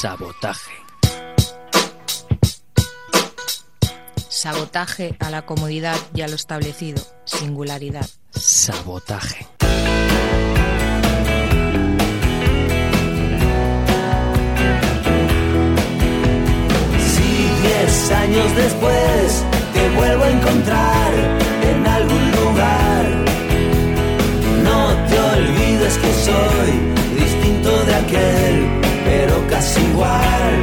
Sabotaje. Sabotaje a la comodidad y a lo establecido. Singularidad. Sabotaje. Si diez años después te vuelvo a encontrar en algún lugar, no te olvides que soy distinto de aquel, casi igual.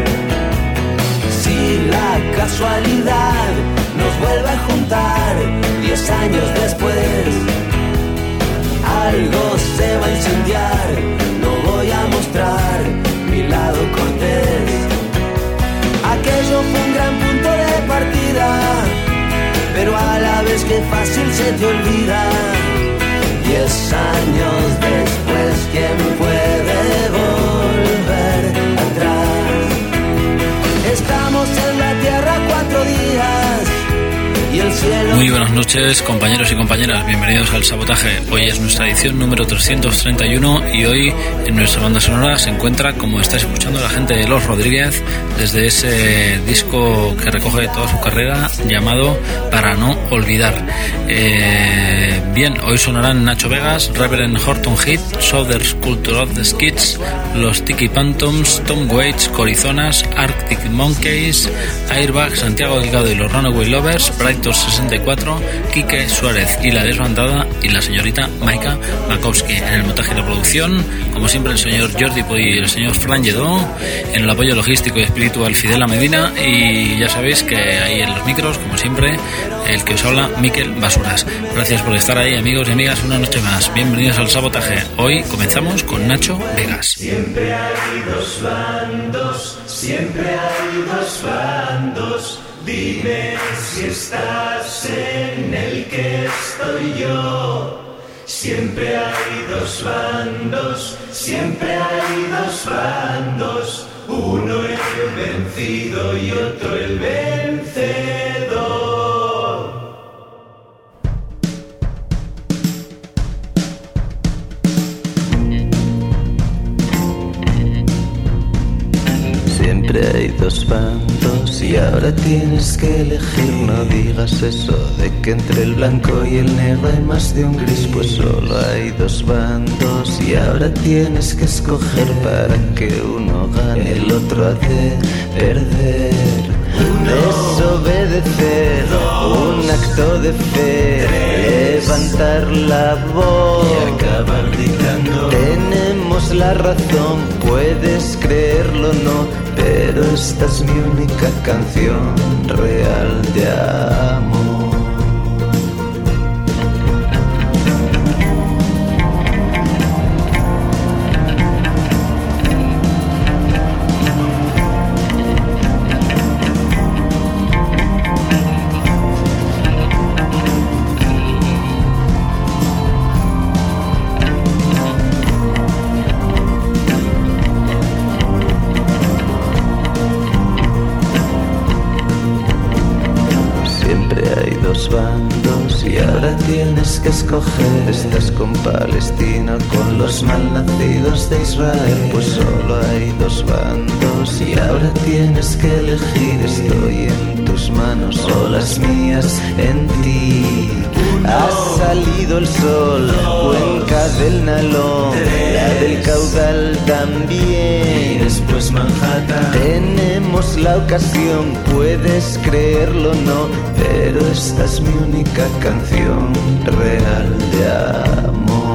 Si la casualidad nos vuelve a juntar diez años después, algo se va a incendiar, no voy a mostrar mi lado cortés. Aquello fue un gran punto de partida, pero a la vez que fácil se te olvida. Diez años después, ¿quién puede volver Muy buenas noches compañeros y compañeras, bienvenidos al Sabotaje. Hoy es nuestra edición número 331 y hoy en nuestra banda sonora se encuentra, como estáis escuchando, la gente de Los Rodríguez desde ese disco que recoge toda su carrera llamado Para no olvidar. Eh, bien, hoy sonarán Nacho Vegas, Reverend Horton Heat, Southern Culture of the Skids, Los Tiki Phantoms, Tom Waits, Corizonas, Arctic Monkeys, Airbag, Santiago Delgado y los Runaway Lovers, Brighton 64, Quique Suárez y la desbandada y la señorita Maika Makowski. En el montaje y la producción, como siempre, el señor Jordi Poy y el señor Fran Lledó. En el apoyo logístico y espiritual Fidela Medina. Y ya sabéis que ahí en los micros, como siempre, el que os habla, Miquel Basuras. Gracias por estar ahí, amigos y amigas, una noche más. Bienvenidos al sabotaje. Hoy comenzamos con Nacho Vegas. Siempre hay dos bandos, siempre hay dos bandos. Dime si estás en el que estoy yo. Siempre hay dos bandos, siempre hay dos bandos. Uno el vencido y otro el vencedor. Siempre hay dos bandos y ahora tienes que elegir. No digas eso de que entre el blanco y el negro hay más de un gris, pues solo hay dos bandos y ahora tienes que escoger para que uno gane, el otro ha de perder. Desobedecer, un acto de fe, levantar la voz Y acabar gritando. La razón, puedes creerlo o no, pero esta es mi única canción real de amor. Que. Estás con Palestina, con los malnacidos de Israel. Pues solo hay dos bandos y ahora tienes que elegir. Estoy en tus manos o las mías en ti. Ha salido el sol, cuenca del Nalón, la del caudal también. Manhattan. Tenemos la ocasión, puedes creerlo o no, pero esta es mi única canción real de amor.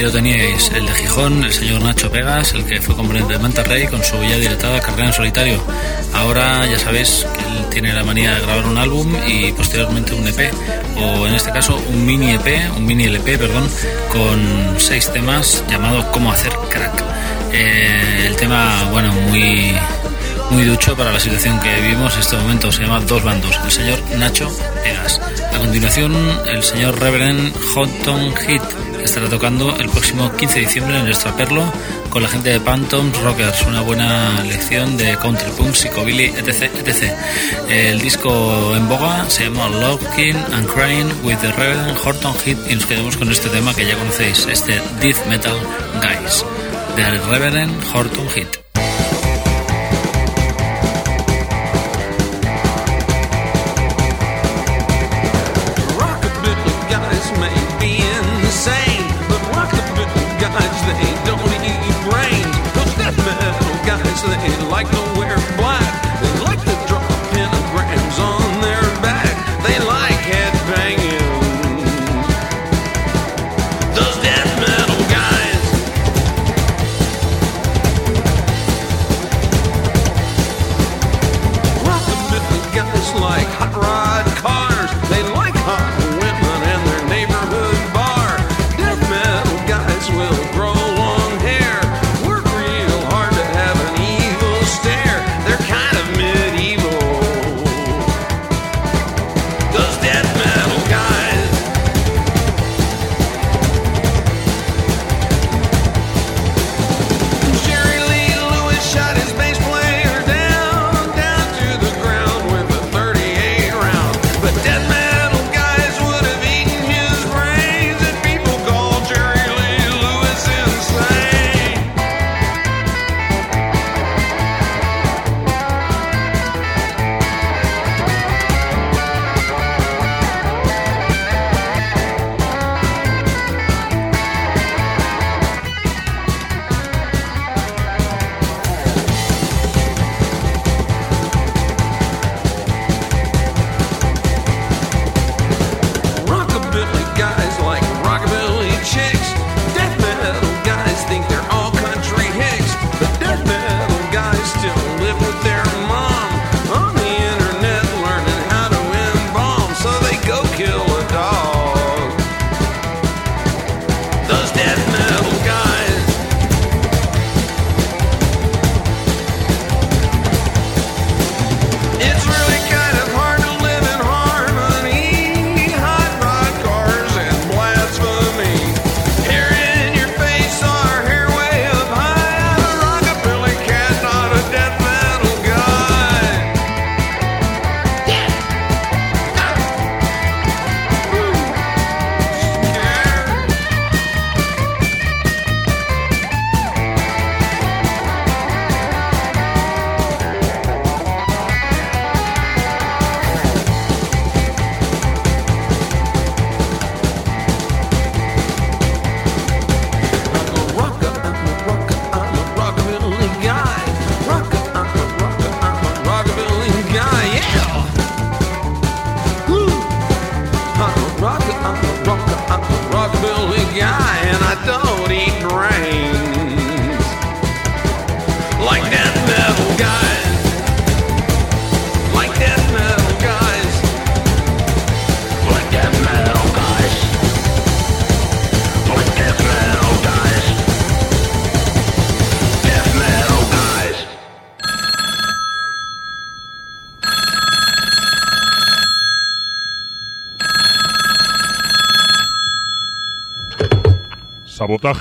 Ahí lo teníais, el de Gijón, el señor Nacho Pegas, el que fue componente de Monterrey con su ya dilatada carrera en solitario. Ahora ya sabéis que él tiene la manía de grabar un álbum y posteriormente un EP, o en este caso un mini EP, un mini LP, perdón, con seis temas llamado Cómo hacer crack. Eh, el tema, bueno, muy muy ducho para la situación que vivimos en este momento. Se llama Dos Bandos. El señor Nacho Pegas. A continuación, el señor Reverend Houghton Heat estará tocando el próximo 15 de diciembre en el Extraperlo con la gente de Phantoms Rockers. Una buena lección de country punk, psicobilly, etc, etc. El disco en boga se llama Looking and Crying with the Reverend Horton Heat y nos quedamos con este tema que ya conocéis, este Death Metal Guys, del Reverend Horton Heat. Like to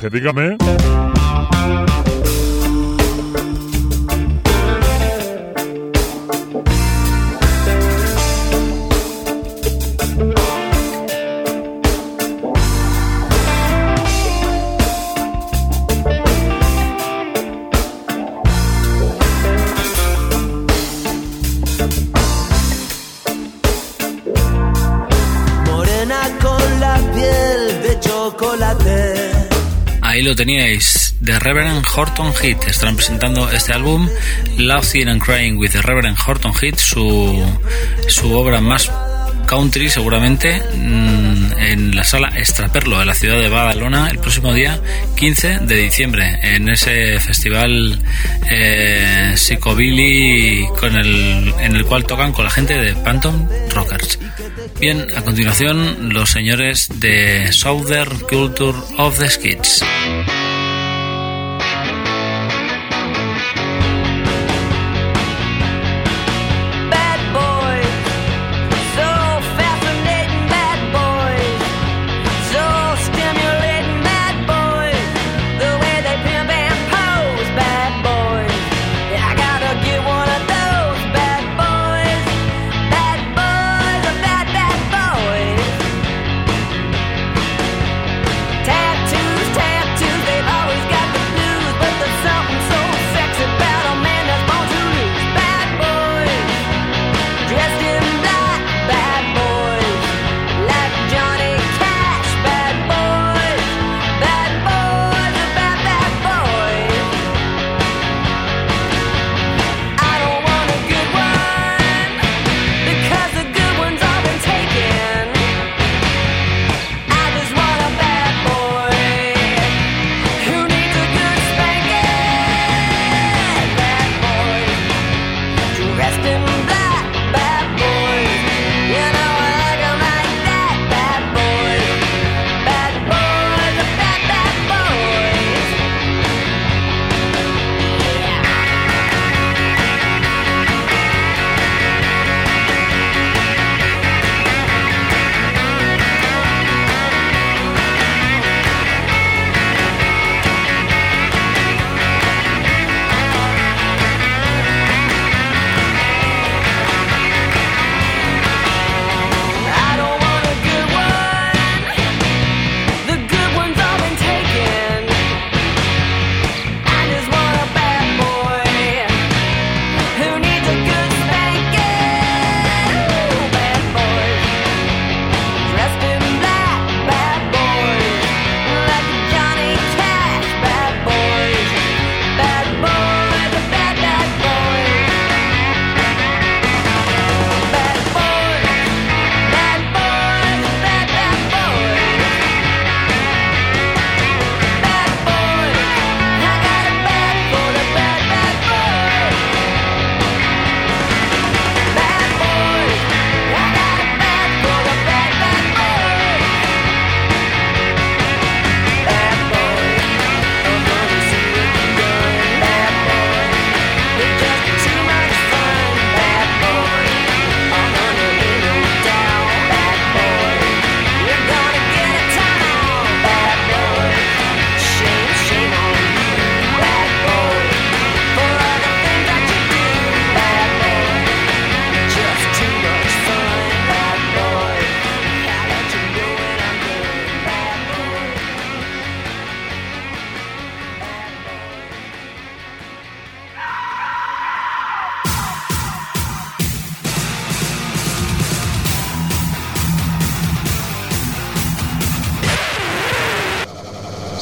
Dígame. Ahí lo teníais, The Reverend Horton Heat. Están presentando este álbum, Laughing and Crying with the Reverend Horton Heat, su, su obra más country seguramente, mm, en la sala Extraperlo de la ciudad de Badalona el próximo día 15 de diciembre, en ese festival eh, con el, en el cual tocan con la gente de Phantom Rockers. Bien, a continuación los señores de Southern Culture of the Skids.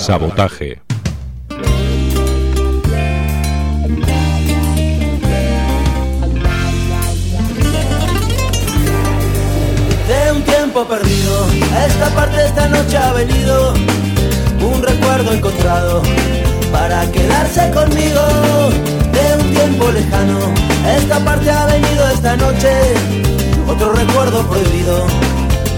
Sabotaje. De un tiempo perdido, esta parte esta noche ha venido un recuerdo encontrado para quedarse conmigo. De un tiempo lejano, esta parte ha venido esta noche otro recuerdo prohibido,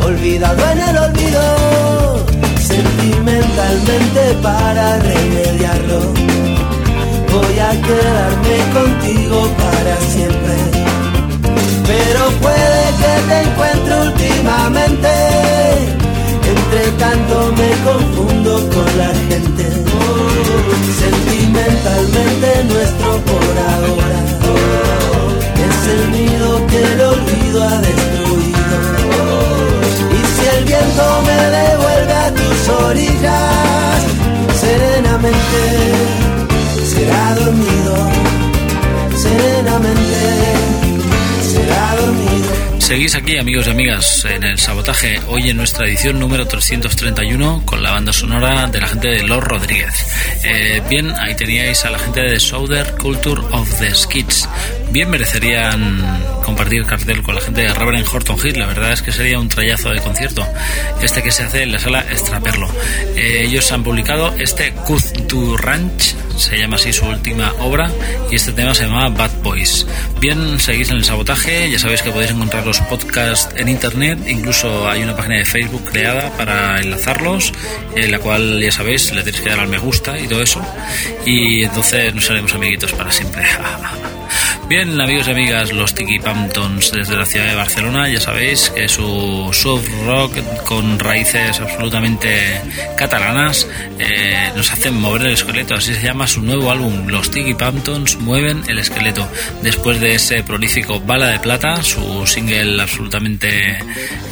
olvidado en el olvido sentimentalmente para remediarlo. Voy a quedarme contigo para siempre. Pero puede que te encuentre últimamente. Entre tanto me confundo con la gente. Sentimentalmente nuestro por ahora. Es el nido que el olvido ha destruido. Y si el viento me deja orillas serenamente será dormir. Seguís aquí, amigos y amigas, en el sabotaje, hoy en nuestra edición número 331 con la banda sonora de la gente de Los Rodríguez. Eh, bien, ahí teníais a la gente de Southern Culture of the Skids. Bien merecerían compartir cartel con la gente de Reverend Horton Hill, la verdad es que sería un trayazo de concierto, este que se hace en la sala Extraperlo. Eh, ellos han publicado este Cut to Ranch, se llama así su última obra, y este tema se llama Bad Boys. Bien, seguís en el sabotaje, ya sabéis que podéis encontrar los podcasts en internet, incluso hay una página de Facebook creada para enlazarlos, en la cual ya sabéis, le tenéis que dar al me gusta y todo eso, y entonces nos haremos amiguitos para siempre. Bien, amigos y amigas, los Tiki Pamptons desde la ciudad de Barcelona, ya sabéis que su soft rock con raíces absolutamente catalanas eh, nos hacen mover el esqueleto, así se llama su nuevo álbum, Los Tiki Pamptons mueven el esqueleto. Después de ese prolífico Bala de Plata, su single absolutamente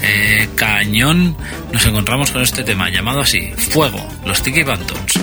eh, cañón, nos encontramos con este tema llamado así, Fuego, Los Tiki Pamptons.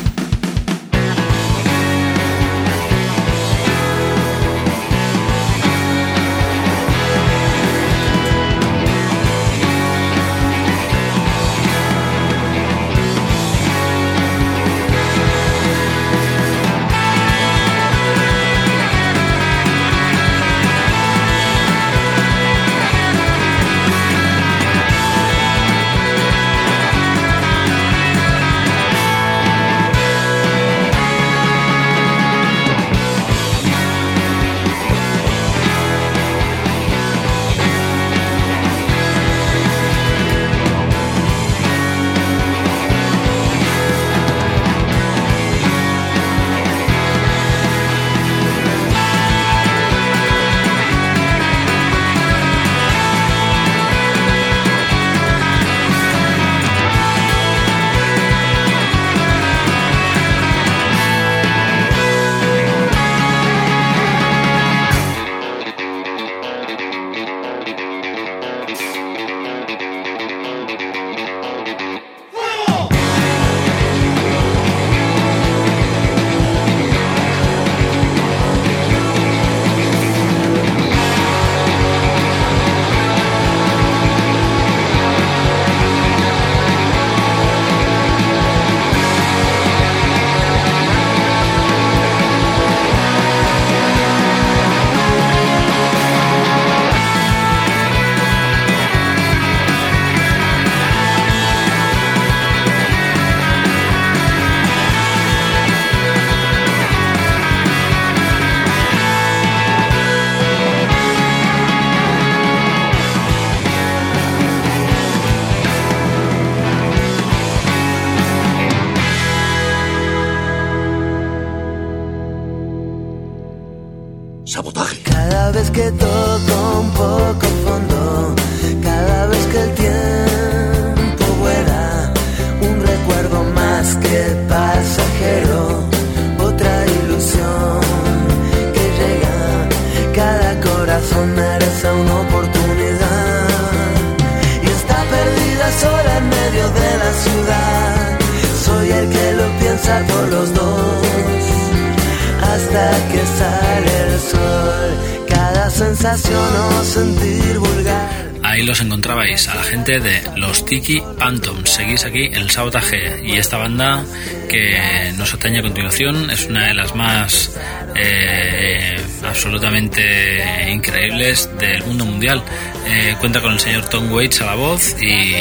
Que sale el sol. Cada sensación o sentir vulgar. Ahí los encontrabais a la gente de los Tiki Phantoms. Seguís aquí en el sabotaje. Y esta banda que nos atañe a continuación es una de las más eh, absolutamente increíbles del mundo mundial. Eh, cuenta con el señor Tom Waits a la voz y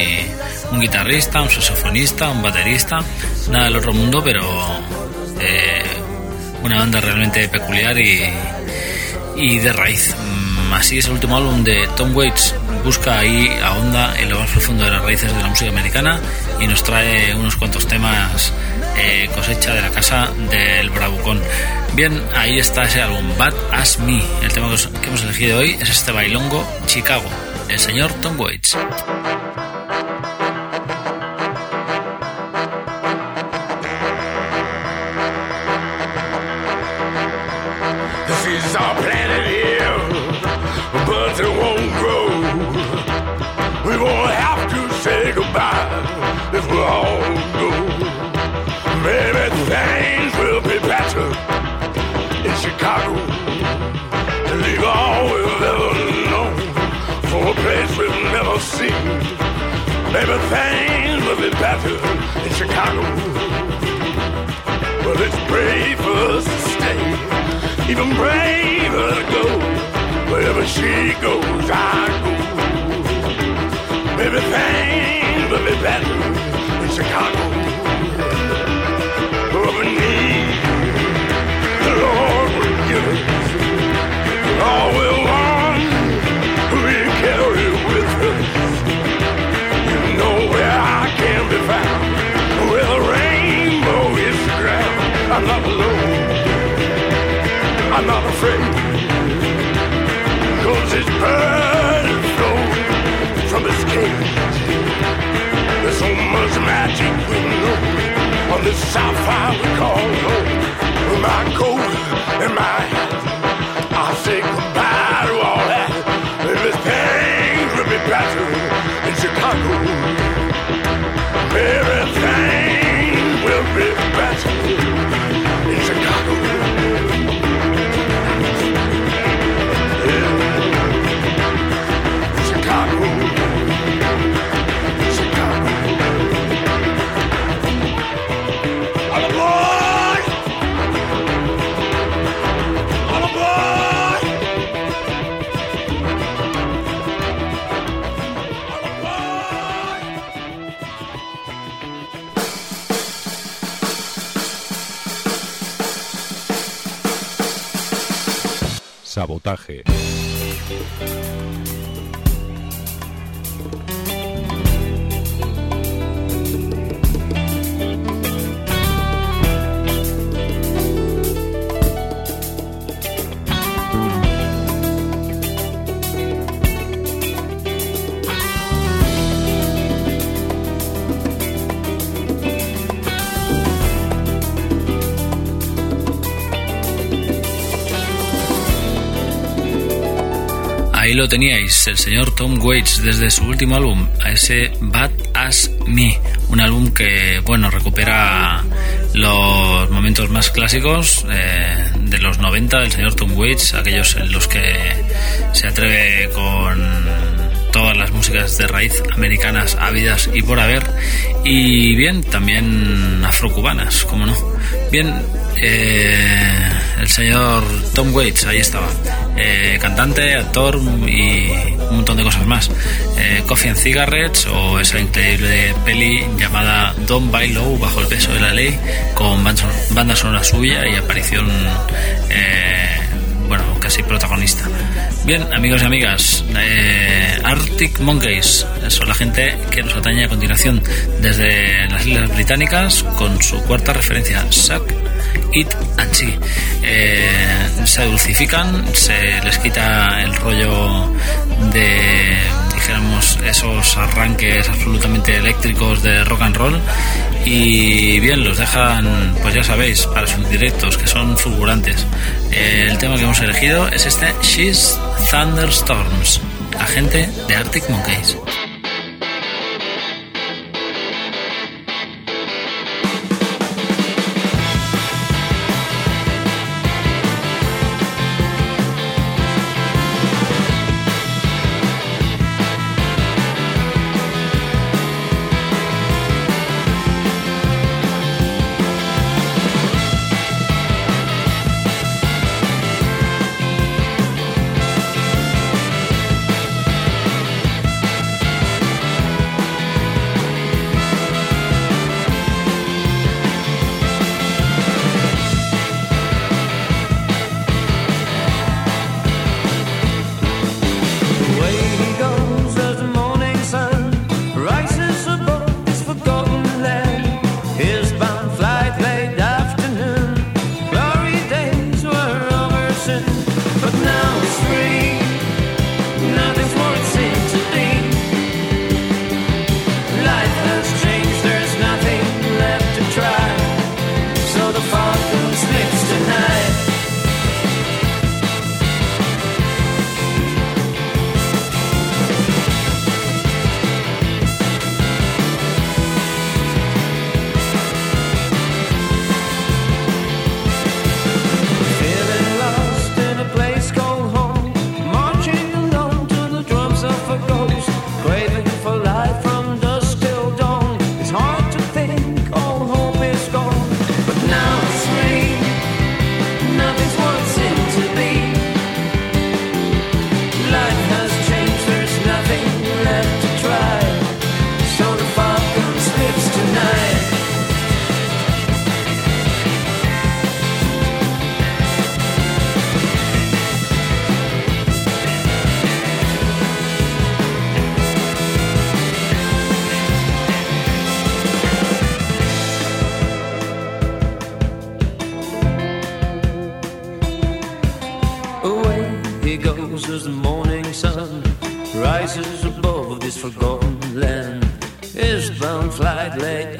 un guitarrista, un saxofonista, un baterista. Nada del otro mundo, pero eh, una banda realmente peculiar y, y de raíz. Mm, Así es el último álbum de Tom Waits. Busca ahí a onda en lo más profundo de las raíces de la música americana y nos trae unos cuantos temas eh, cosecha de la casa del Bravucón. Bien, ahí está ese álbum, Bad As Me. El tema que os- que hemos elegido hoy es este bailongo Chicago, el señor Tom Waits. trees are planted here, but they won't grow. We won't have to say goodbye if we all go. Maybe things will be better in Chicago. To leave all we've ever known for a place we've never seen. Maybe things will be better in Chicago. Well, it's brave for us even braver to go. Wherever she goes, I go. Everything will be better in Chicago. Sabotaje. Ahí lo teníais, el señor Tom Waits desde su último álbum, a ese Bad As Me, un álbum que, bueno, recupera los momentos más clásicos eh, de los 90 del señor Tom Waits, aquellos en los que se atreve con todas las músicas de raíz americanas habidas y por haber, y bien, también afrocubanas, como no. Bien, eh, el señor Tom Waits, ahí estaba. Eh, cantante, actor y un montón de cosas más. Eh, Coffee and Cigarettes o esa increíble peli llamada Don't Buy Low bajo el peso de la ley con ban- banda sonora suya y aparición eh, bueno casi protagonista. Bien amigos y amigas, Arctic Monkeys son la gente que nos atañe a continuación desde las Islas Británicas con su cuarta referencia, Suck It and See. Eh, se dulcifican, se les quita el rollo de, dijéramos, esos arranques absolutamente eléctricos de rock and roll y bien, los dejan, pues ya sabéis, para sus directos, que son fulgurantes. Eh, el tema que hemos elegido es este She's Thunderstorms, la gente de Arctic Monkeys. Goes as the morning sun rises above this forgotten land. Eastbound flight late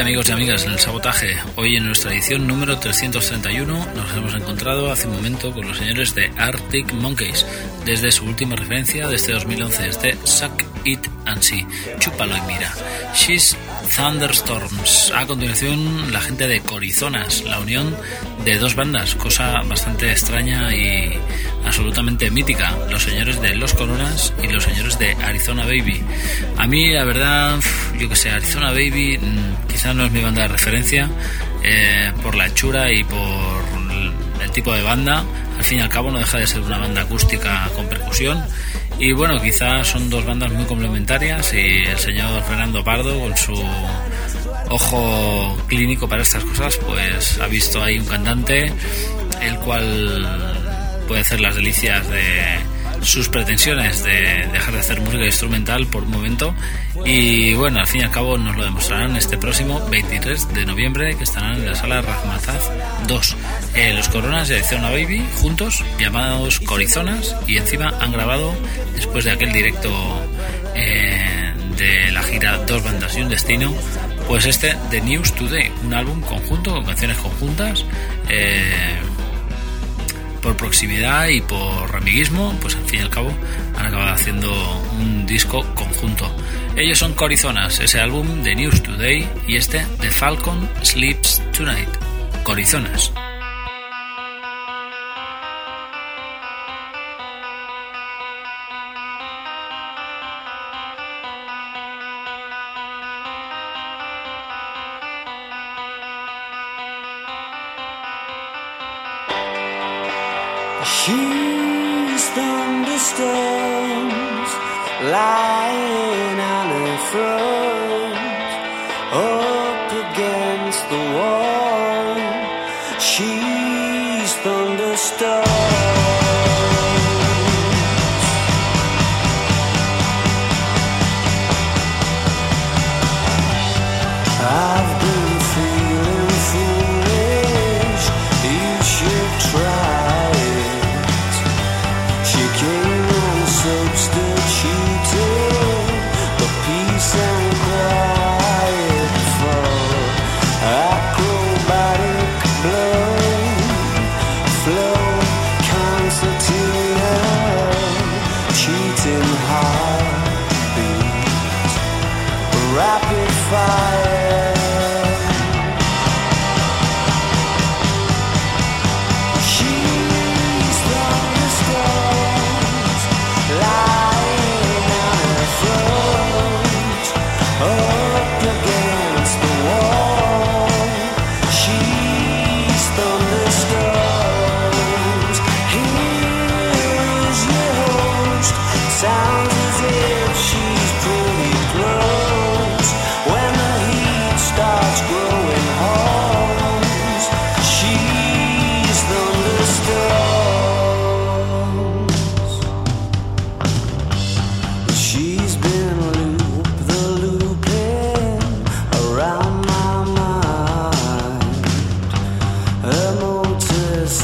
Amigos y amigas, en el sabotaje. Hoy en nuestra edición número 331 nos hemos encontrado hace un momento con los señores de Arctic Monkeys, desde su última referencia de este 2011, es de Suck It and See, chúpalo y mira. She's Thunderstorms. A continuación, la gente de Corizonas, la unión de dos bandas, cosa bastante extraña y absolutamente mítica, los señores de Los Coronas y los señores de Arizona Baby. A mí, la verdad, yo que sé, Arizona Baby mm, quizás no es mi banda de referencia eh, por la hechura y por el tipo de banda. Al fin y al cabo no deja de ser una banda acústica con percusión. Y bueno, quizás son dos bandas muy complementarias y el señor Fernando Pardo con su ojo clínico para estas cosas, pues ha visto ahí un cantante el cual puede hacer las delicias de sus pretensiones de dejar de hacer música instrumental por un momento. Y bueno, al fin y al cabo nos lo demostrarán este próximo 23 de noviembre que estarán en la sala Razmataz 2 Eh, los Coronas de Zona Baby juntos, llamados Corizonas y encima han grabado después de aquel directo eh, de la gira Dos Bandas y un Destino pues este The News Today, un álbum conjunto con canciones conjuntas eh, por proximidad y por amiguismo, pues al fin y al cabo han acabado haciendo un disco conjunto. Ellos son Corizonas, ese álbum de News Today y este The Falcon Sleeps Tonight. Corizonas. She's thunderstorms lying on her front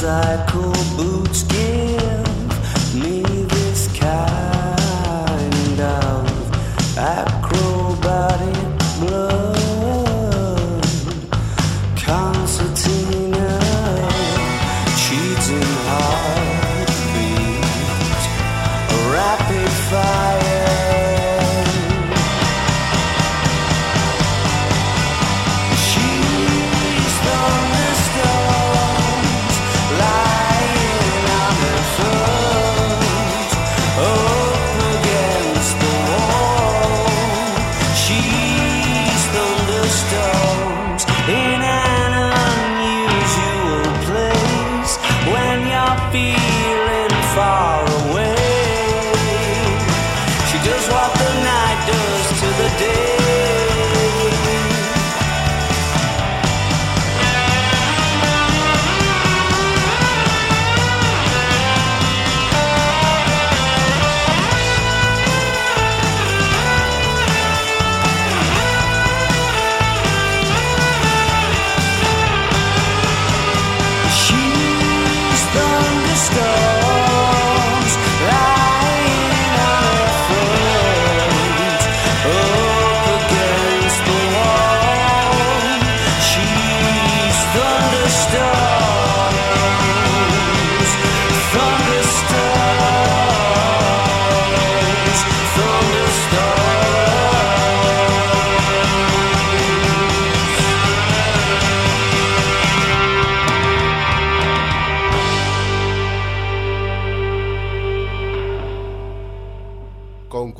cycle boots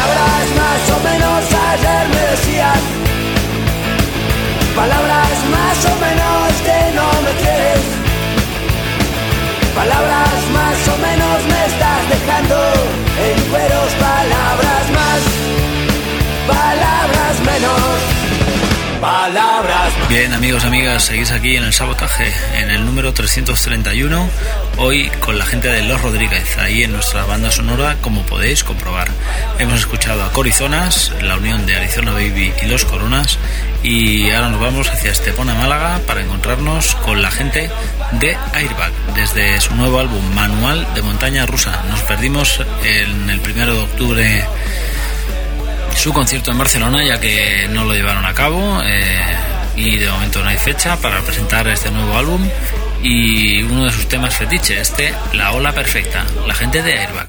Palabras más o menos ayer me decían. Palabras más o menos que no me quieres Palabras más o menos me estás dejando en cueros. Palabras más, palabras menos Bien, amigos, amigas, seguís aquí en el sabotaje, en el número 331, hoy con la gente de Los Rodríguez, ahí en nuestra banda sonora, como podéis comprobar. Hemos escuchado a Corizonas, la unión de Arizona Baby y Los Coronas, y ahora nos vamos hacia Estepona, Málaga, para encontrarnos con la gente de Airbag, desde su nuevo álbum Manual de Montaña Rusa. Nos perdimos en el primero de octubre su concierto en Barcelona, ya que no lo llevaron a cabo eh, y de momento no hay fecha para presentar este nuevo álbum y uno de sus temas fetiche, este La Ola Perfecta, la gente de Airbag.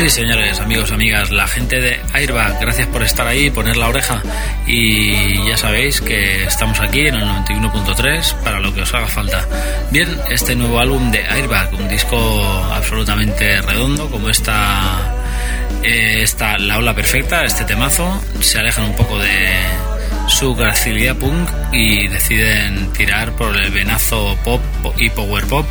Sí, señores, amigos, amigas, la gente de Airbag, gracias por estar ahí, poner la oreja y ya sabéis que estamos aquí en el 91.3 para lo que os haga falta. Bien, este nuevo álbum de Airbag, un disco absolutamente redondo como esta, eh, esta La Ola Perfecta, este temazo, se alejan un poco de su gracilidad punk y deciden tirar por el venazo pop y power pop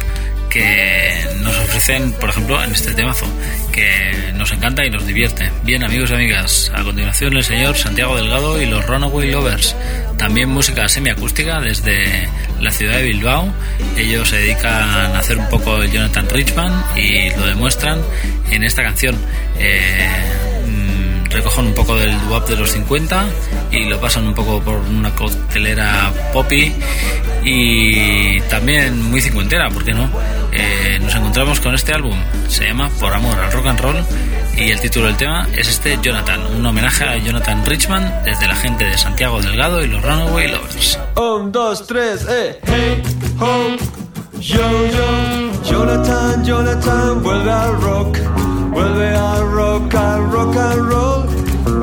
que nos ofrecen, por ejemplo, en este temazo, que nos encanta y nos divierte. Bien, amigos y amigas, a continuación el señor Santiago Delgado y los Runaway Lovers. También música semiacústica desde la ciudad de Bilbao. Ellos se dedican a hacer un poco el Jonathan Richman y lo demuestran en esta canción. Eh, recogen un poco del doo de los 50 y lo pasan un poco por una coctelera poppy y también muy cincuentera, ¿por qué no? Eh, nos encontramos con este álbum, se llama Por Amor al Rock and Roll y el título del tema es este Jonathan, un homenaje a Jonathan Richman desde la gente de Santiago Delgado y los Runaway Lovers. Un, dos, tres, eh. Hey, ho, yo, yo. Jonathan, Jonathan, vuelve al rock. Vuelve al rock, al rock and roll.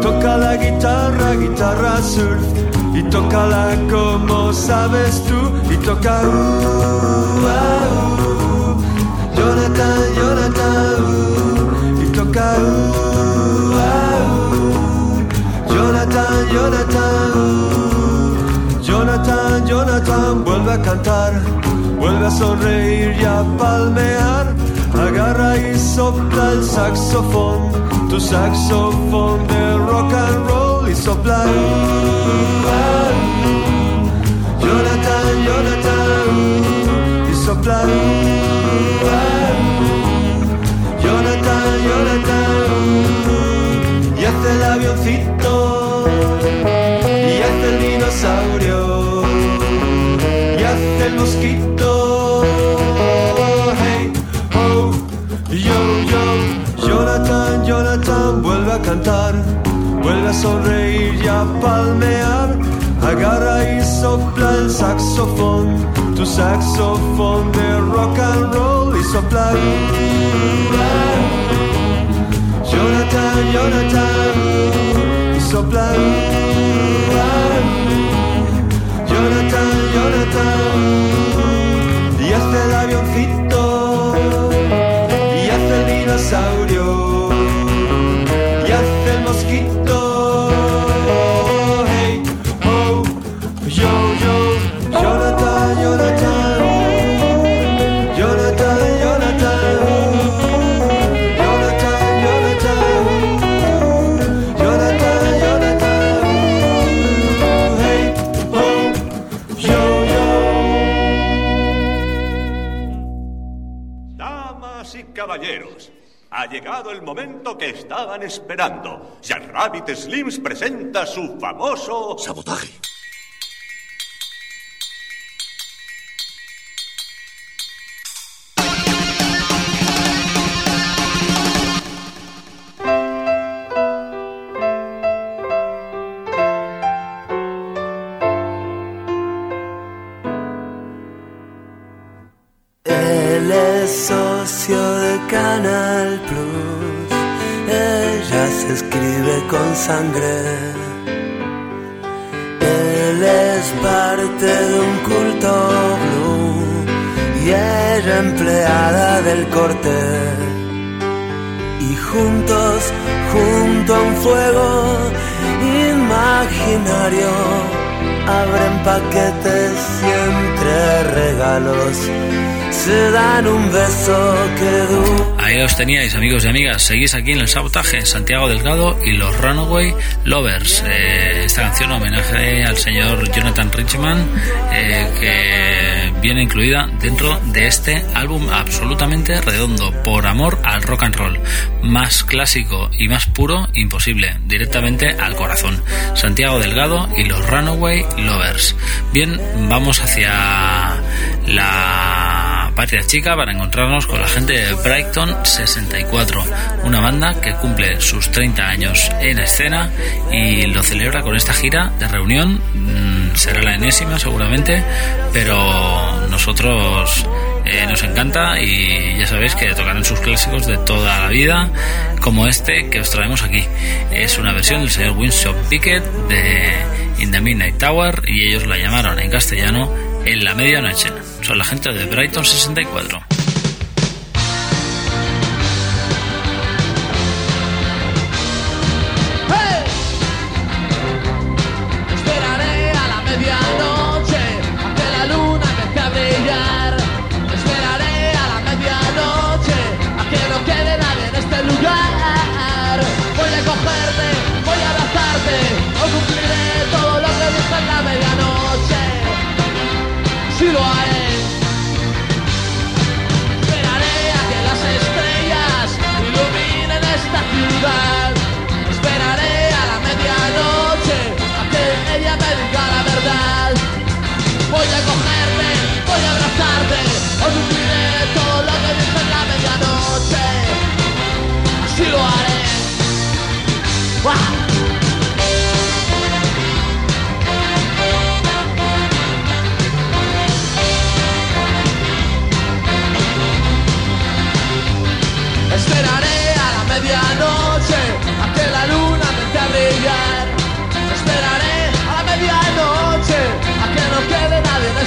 Toca la guitarra, guitarra surf. Y tócala como sabes tú. Y toca. uh, ah, uh. Jonathan, Jonathan, uh. Y toca. uh, uh. Jonathan, Jonathan, uh. Jonathan, Jonathan, vuelve a cantar, vuelve a sonreír y a palmear. Agarra y sopla el saxofón, tu saxofón de rock and roll y sopla. Jonathan, Jonathan, y sopla. Jonathan, Jonathan, y hace el avioncito, cantar, vuelve a sonreír y a palmear. Agarra y sopla el saxofón, tu saxofón de rock and roll y sopla. Jonathan, Jonathan, y sopla. Jonathan, Jonathan, el momento que estaban esperando. Jack Rabbit Slims presenta su famoso... Sabotaje. Con sangre. Él es parte de un culto blue y ella empleada del corte. Y juntos, junto a un fuego imaginario, abren paquetes y entre regalos se dan un beso que dura. Ahí os teníais, amigos y amigas. Seguís aquí en el sabotaje. Santiago Delgado y los Runaway Lovers. Eh, esta canción homenaje al señor Jonathan Richman, eh, que viene incluida dentro de este álbum absolutamente redondo, por amor al rock and roll. Más clásico y más puro, imposible. Directamente al corazón. Santiago Delgado y los Runaway Lovers. Bien, vamos hacia la patria chica para encontrarnos con la gente de Brighton 64, una banda que cumple sus 30 años en escena y lo celebra con esta gira de reunión. Mm, será la enésima seguramente, pero nosotros eh, nos encanta y ya sabéis que tocarán sus clásicos de toda la vida, como este que os traemos aquí. Es una versión del señor Winston Pickett de In the Midnight Tower y ellos la llamaron en castellano En la Medianoche. Son la gente de Brighton 64.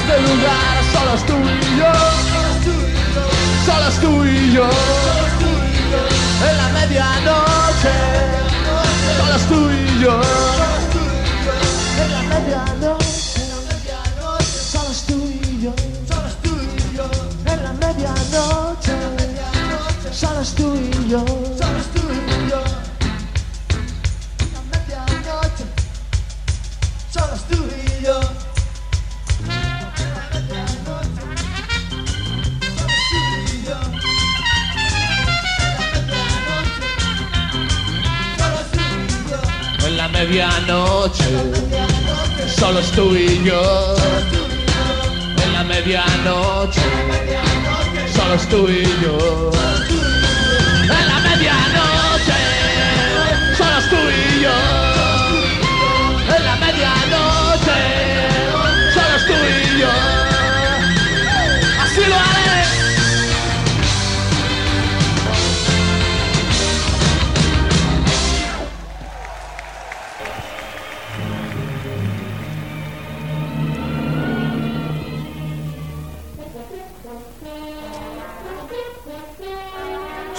Este lugar. Solo es tú y yo. Solo es y yo. En la medianoche. Solo es tú y yo. En la medianoche. La medianoche, solo tú y yo. En la medianoche, solo tú y yo. En la medianoche, solo tú y yo.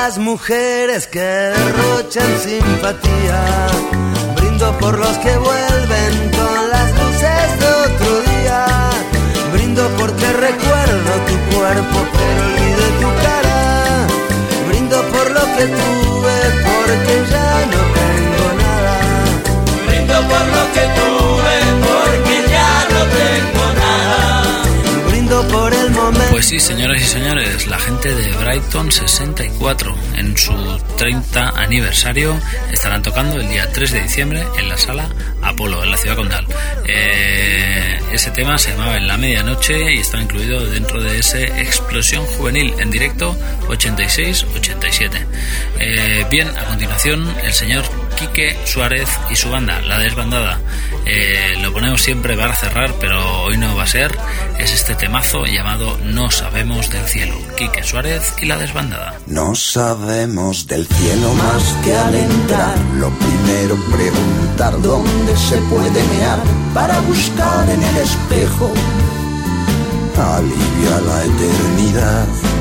Las mujeres que derrochan simpatía. Brindo por los que vuelven con las luces de otro día. Brindo porque recuerdo tu cuerpo pero olvido tu cara. Brindo por lo que tuve porque ya no tengo nada. Brindo por lo que Pues sí, señoras y señores, la gente de Brighton 64 en su 30 aniversario estarán tocando el día 3 de diciembre en la sala Apolo, en la ciudad condal. Eh, ese tema se llamaba En la medianoche y está incluido dentro de ese Explosión Juvenil en directo 86-87. Eh, bien, a continuación el señor Quique Suárez y su banda, La Desbandada. Eh, lo ponemos siempre para cerrar, pero hoy no va a ser. Es este temazo llamado No sabemos del cielo. Quique Suárez y La Desbandada. No sabemos del cielo más que al entrar. Lo primero preguntar dónde se puede mear para buscar en el espejo alivio a la eternidad.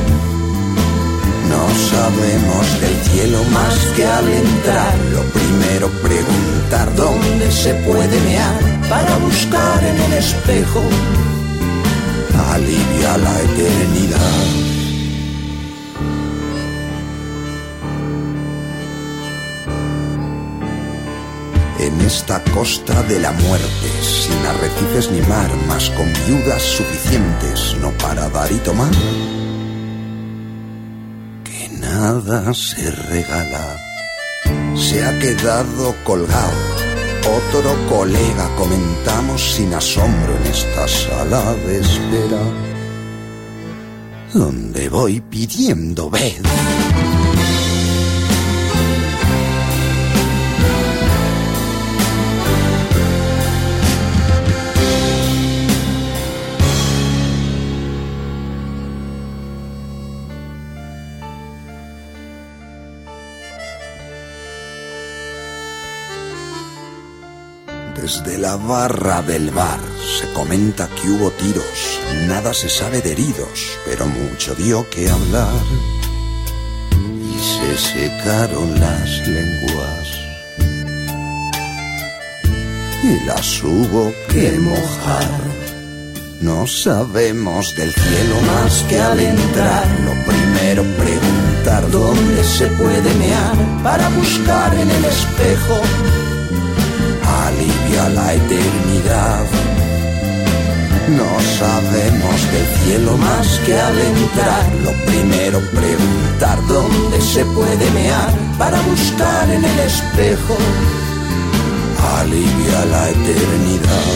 No sabemos del cielo más que al entrar. Lo primero preguntar dónde se puede mear para buscar en el espejo alivio a la eternidad. En esta costa de la muerte, sin arrecifes ni mar, más con viudas suficientes, no para dar y tomar, nada se regala, se ha quedado colgado. Otro colega comentamos sin asombro en esta sala de espera, donde voy pidiendo vez. Desde la barra del bar se comenta que hubo tiros, nada se sabe de heridos, pero mucho dio que hablar. Y se secaron las lenguas y las hubo que mojar. No sabemos del cielo más que al entrar. Lo primero preguntar dónde se puede mear para buscar en el espejo la eternidad. No sabemos del cielo más que al entrar. Lo primero preguntar dónde se puede mear para buscar en el espejo alivia la eternidad.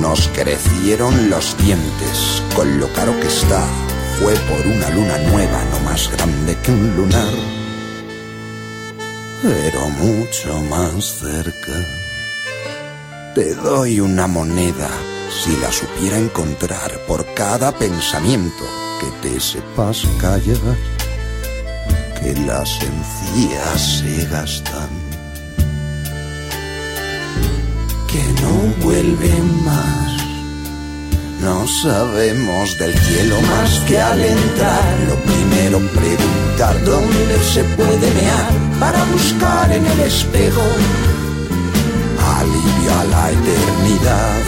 Nos crecieron los dientes con lo caro que está fue por una luna nueva, no más grande que un lunar, pero mucho más cerca. Te doy una moneda si la supiera encontrar por cada pensamiento que te sepas callar, que las encías se gastan, que no vuelven más. No sabemos del cielo más que al entrar. Lo primero preguntar dónde se puede mear para buscar en el espejo alivio a la eternidad.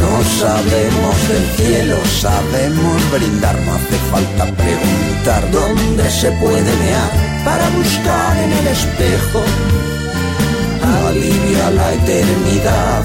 No sabemos del cielo, sabemos brindar, no hace falta preguntar dónde se puede mear para buscar en el espejo alivio a la eternidad.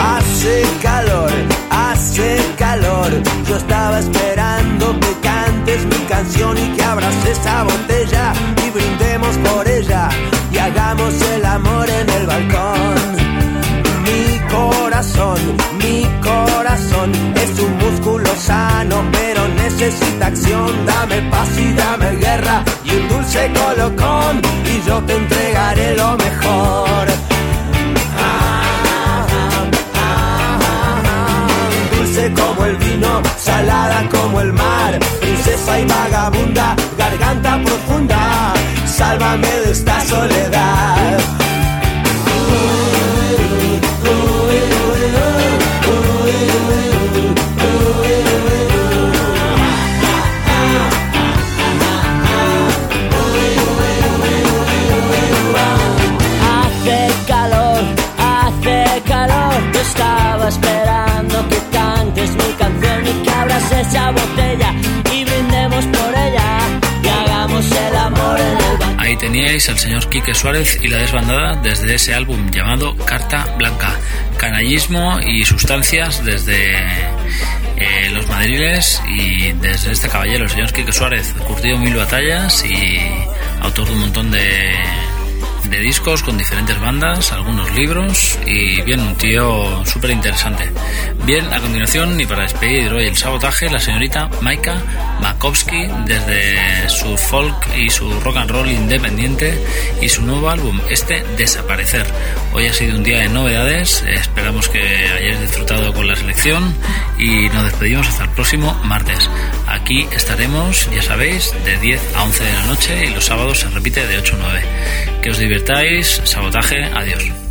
Hace calor, hace calor. Yo estaba esperando que cantes mi canción y que abras esa botella y brindemos por ella y hagamos el amor en el balcón. Mi corazón, es un músculo sano, pero necesita acción. Dame paz y dame guerra y un dulce colocón y yo te entregaré lo mejor. dulce como el vino, salada como el mar, princesa y vagabunda, garganta profunda, sálvame de esta soledad. Al señor Quique Suárez y la desbandada desde ese álbum llamado Carta Blanca. Canallismo y sustancias desde eh, los madriles y desde este caballero, el señor Quique Suárez, curtido mil batallas y autor de un montón de, de discos con diferentes bandas, algunos libros y bien, un tío súper interesante. Bien, a continuación y para despedir hoy el sabotaje, la señorita Maika Makovsky desde su folk y su rock and roll independiente y su nuevo álbum, este Desaparecer. Hoy ha sido un día de novedades, esperamos que hayáis disfrutado con la selección y nos despedimos hasta el próximo martes. Aquí estaremos, ya sabéis, de 10 a 11 de la noche y los sábados se repite de 8 a 9. Que os divirtáis, sabotaje, adiós.